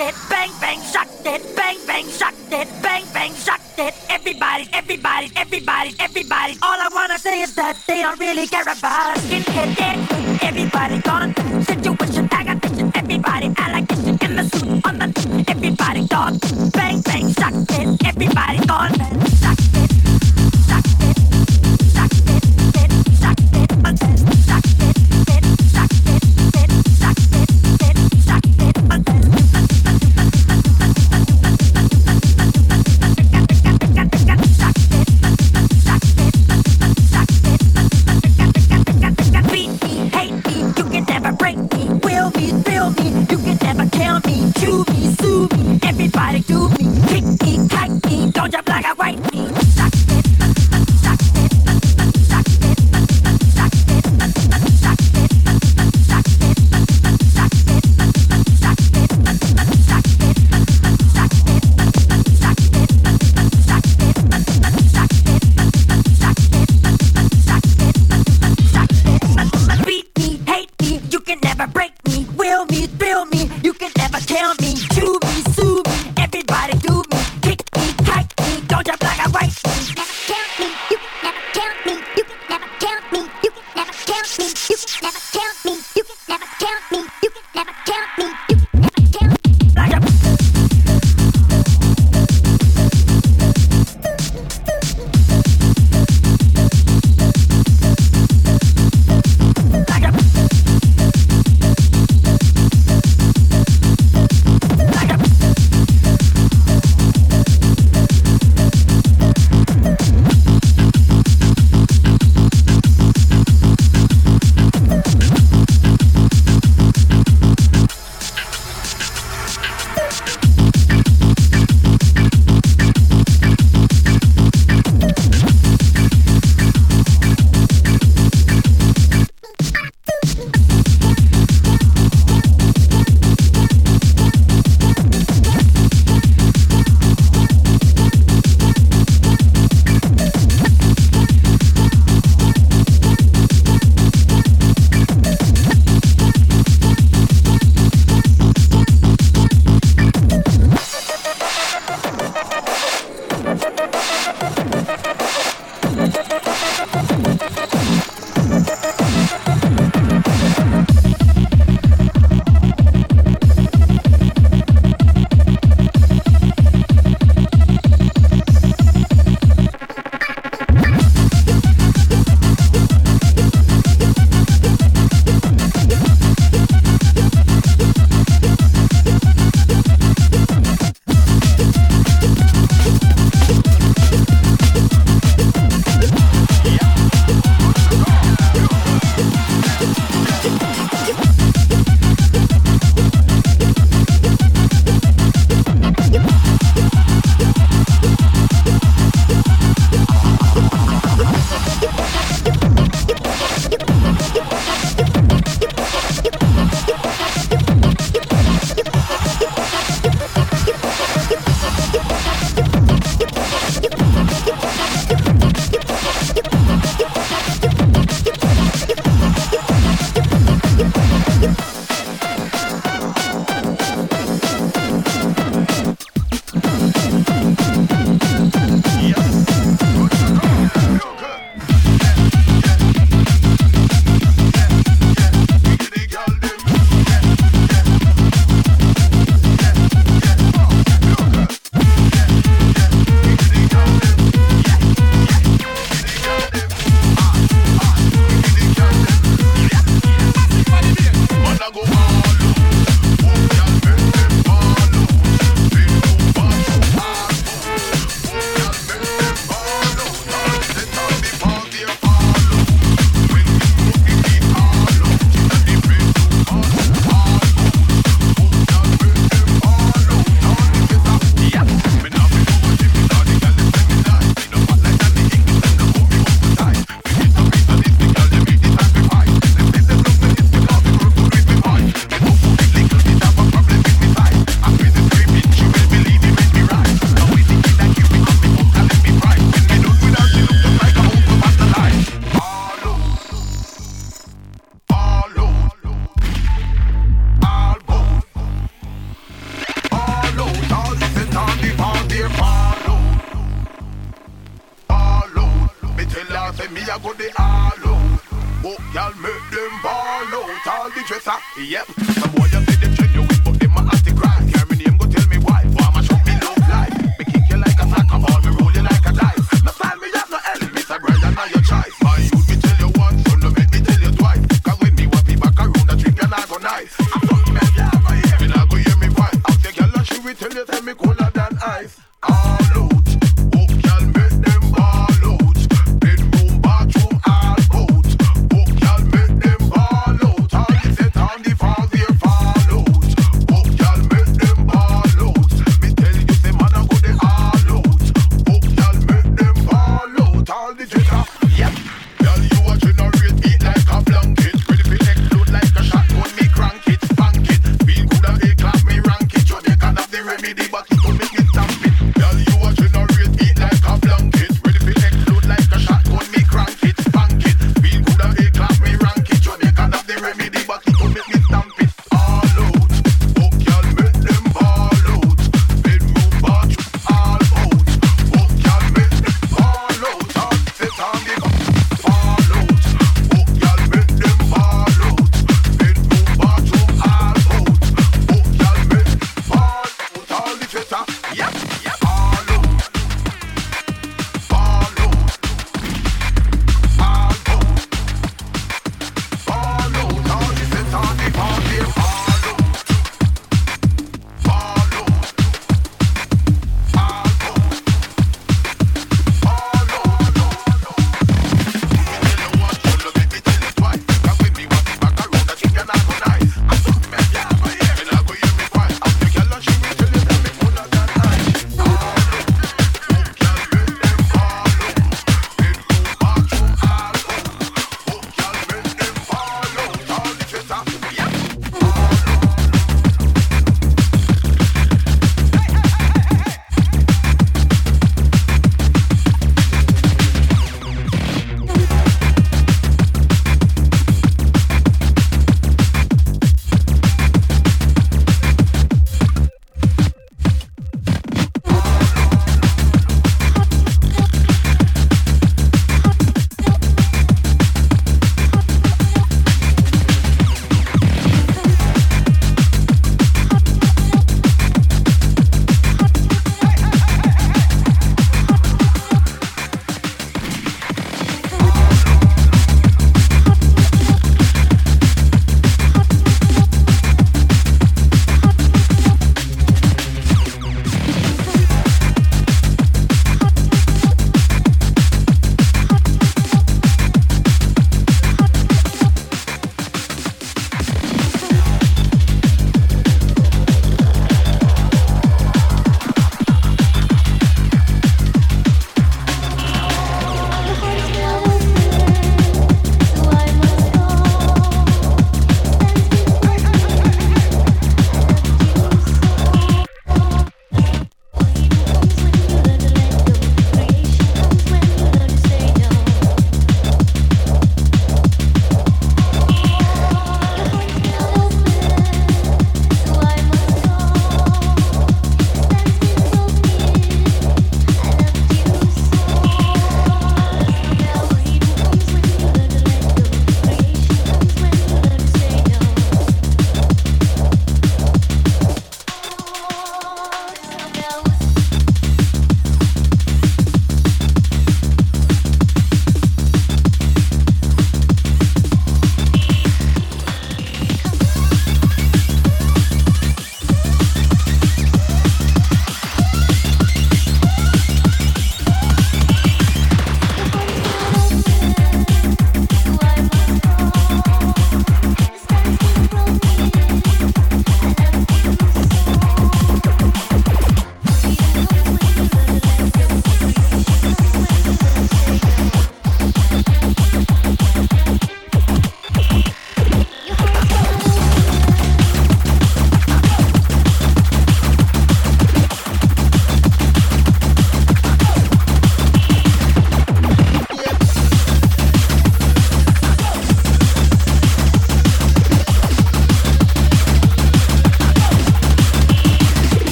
it, bang bang shock it, bang bang shock it, bang bang shock it. Everybody, everybody, everybody, everybody. All I wanna say is that they don't really care about us. Skinhead dead, everybody gone. Situation, aggravation, everybody allegation in the suit on the everybody gone. Bang bang shock it, everybody gone.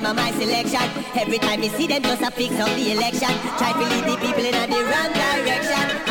them are my selection. Every time you see them, just a fix up the election. Try to lead the people in the wrong direction.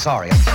Sorry.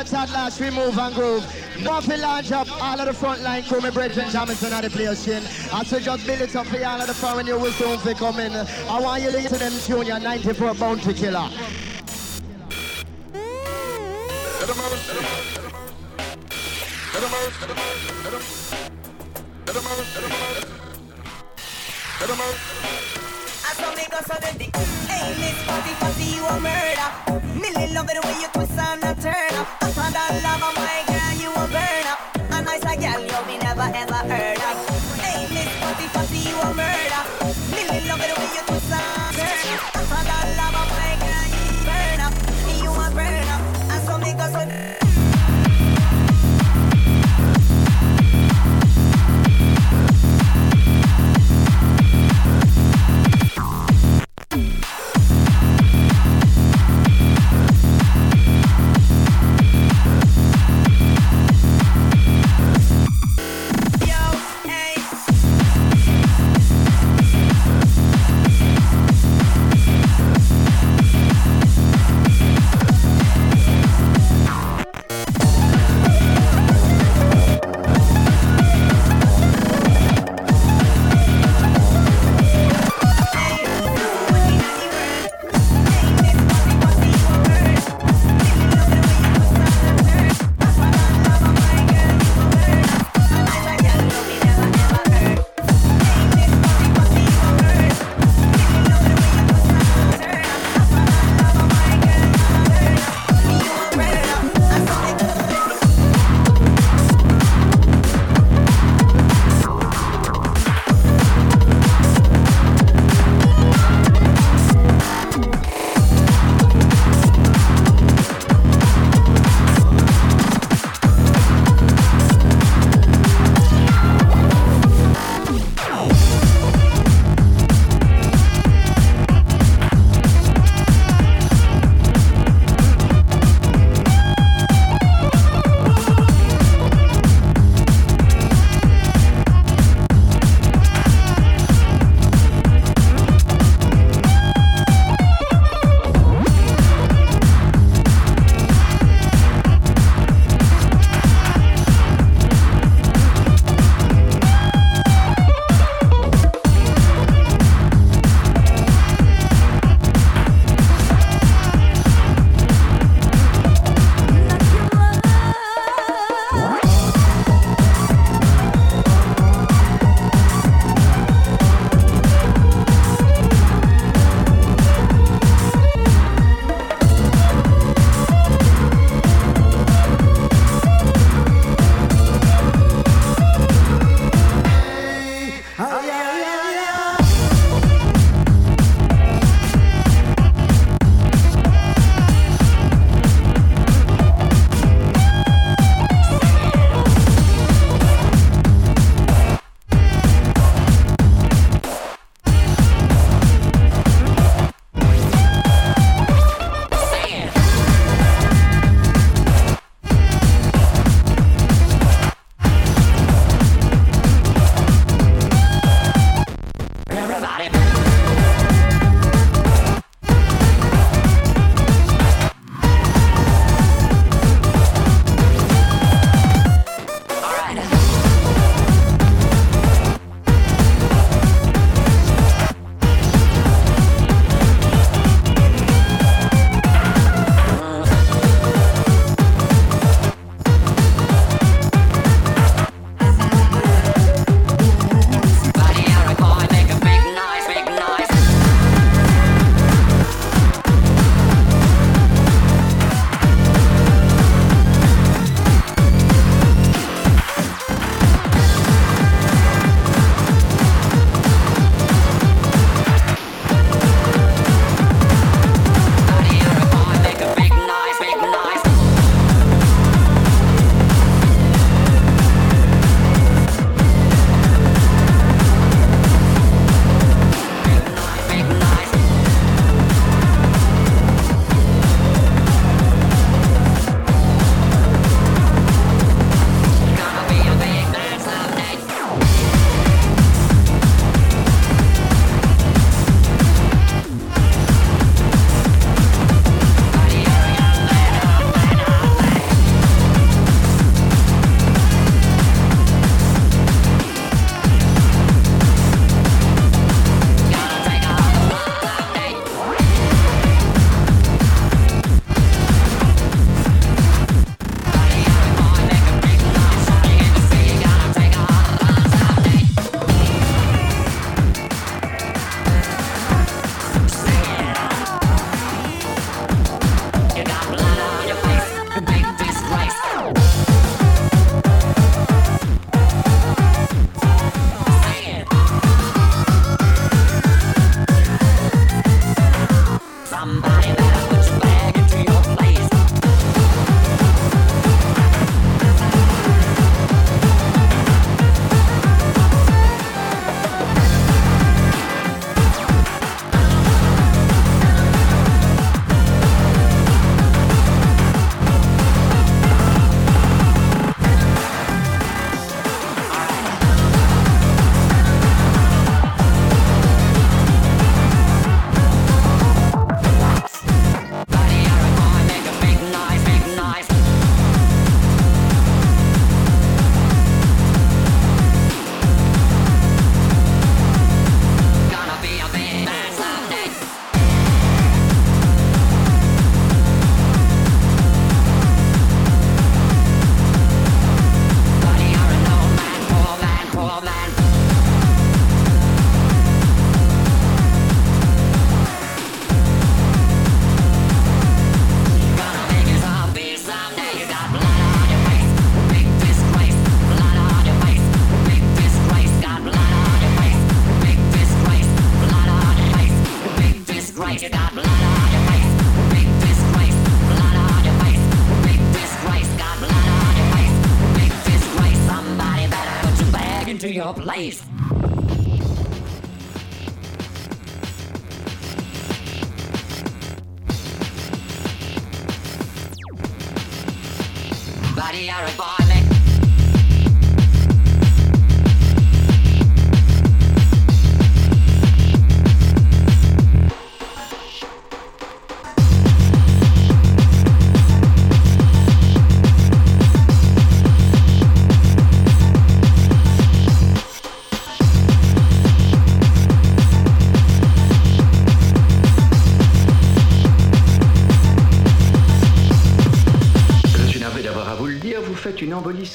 Mr. Todd Lash, we move and groove. Buffy launch up all of the front line crew, my brethren, Jamison at the place, chin. I say just build it up for all of the foreign you will soon be coming. I want you to listen to them tune, your 94 bounty killer.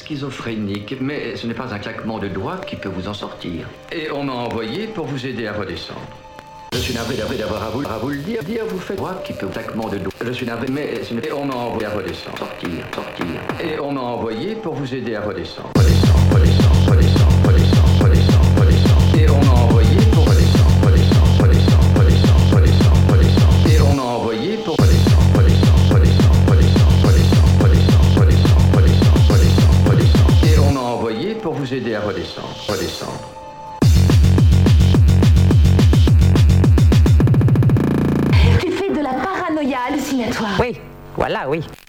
Schizophrénique, mais ce n'est pas un claquement de doigts qui peut vous en sortir. Et on m'a envoyé pour vous aider à redescendre. Je suis navré d'avoir à vous, à vous le dire, vous faites doigts qui peut claquement de doigts. Je suis navré, mais et on m'a envoyé à redescendre, sortir, sortir. Et on m'a envoyé pour vous aider à redescendre, redescendre, redescendre, redescendre, redescendre, redescendre. Tu fais de la paranoïa hallucinatoire. Oui, voilà, oui. Oui,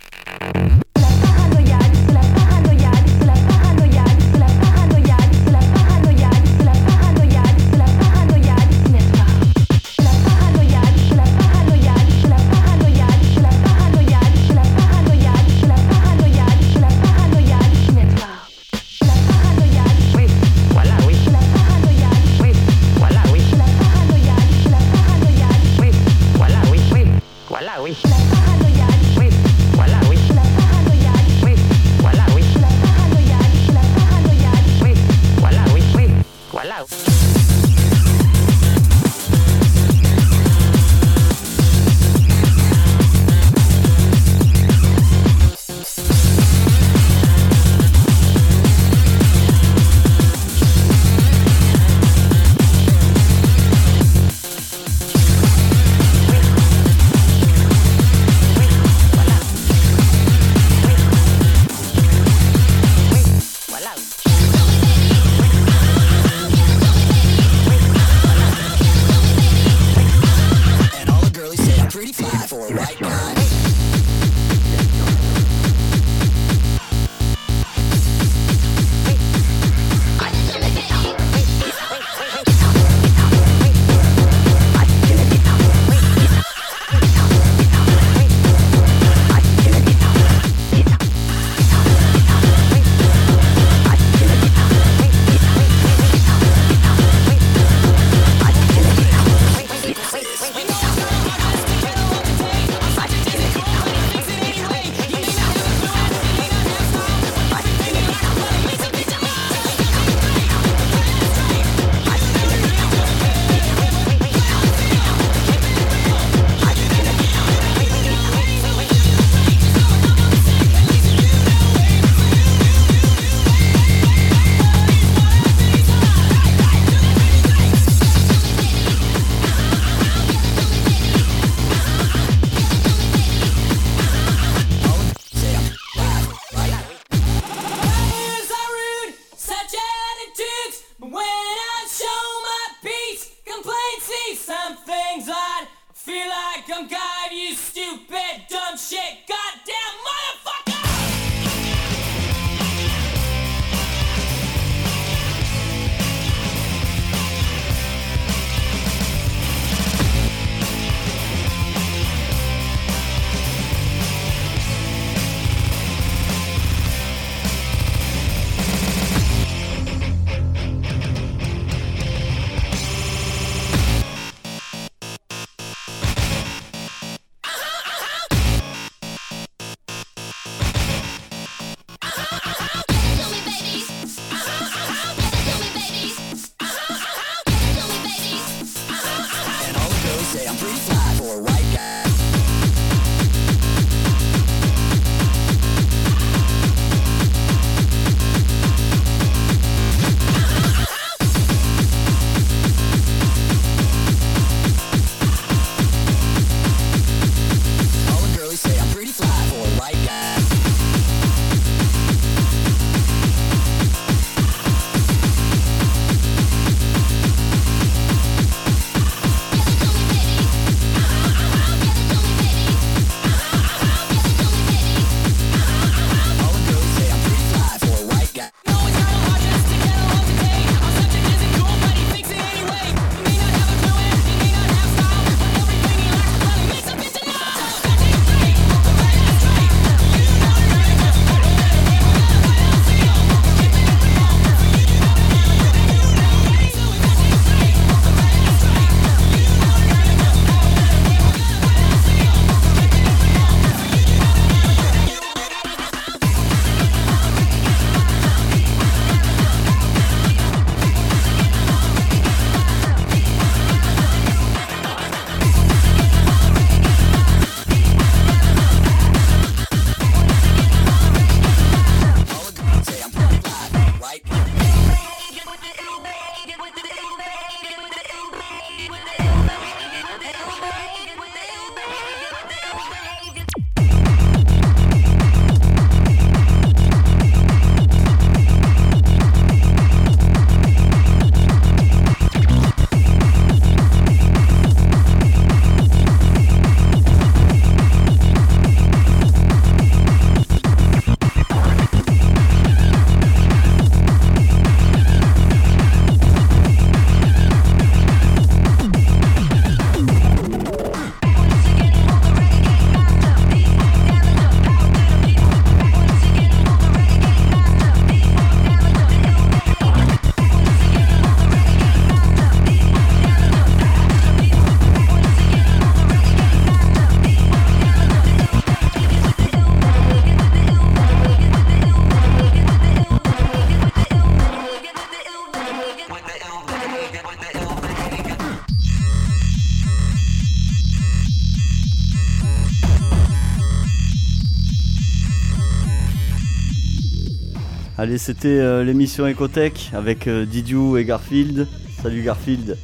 Allez, c'était euh, l'émission Ecotech avec euh, Didiou et Garfield. Salut Garfield.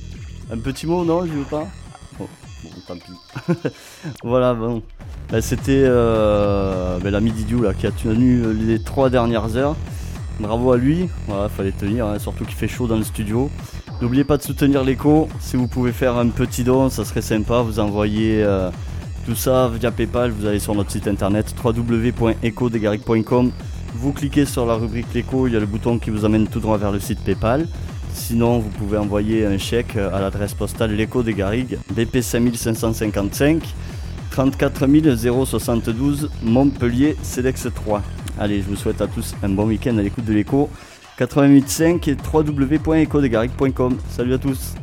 Un petit mot, non, je veux pas? Oh, bon, tant pis. voilà, bon. Bah, c'était euh, bah, l'ami Didiou là, qui a tenu les trois dernières heures. Bravo à lui, voilà, fallait tenir, hein, surtout qu'il fait chaud dans le studio. N'oubliez pas de soutenir l'écho, si vous pouvez faire un petit don, ça serait sympa, vous envoyez tout ça via Paypal, vous allez sur notre site internet www.ecodegaric.com, vous cliquez sur la rubrique l'écho, il y a le bouton qui vous amène tout droit vers le site Paypal. Sinon, vous pouvez envoyer un chèque à l'adresse postale l'écho des Garrigues, BP 5555 34 072 Montpellier CEDEX 3. Allez, je vous souhaite à tous un bon week-end à l'écoute de l'écho. 88.5 et www.ecodegaric.com. Salut à tous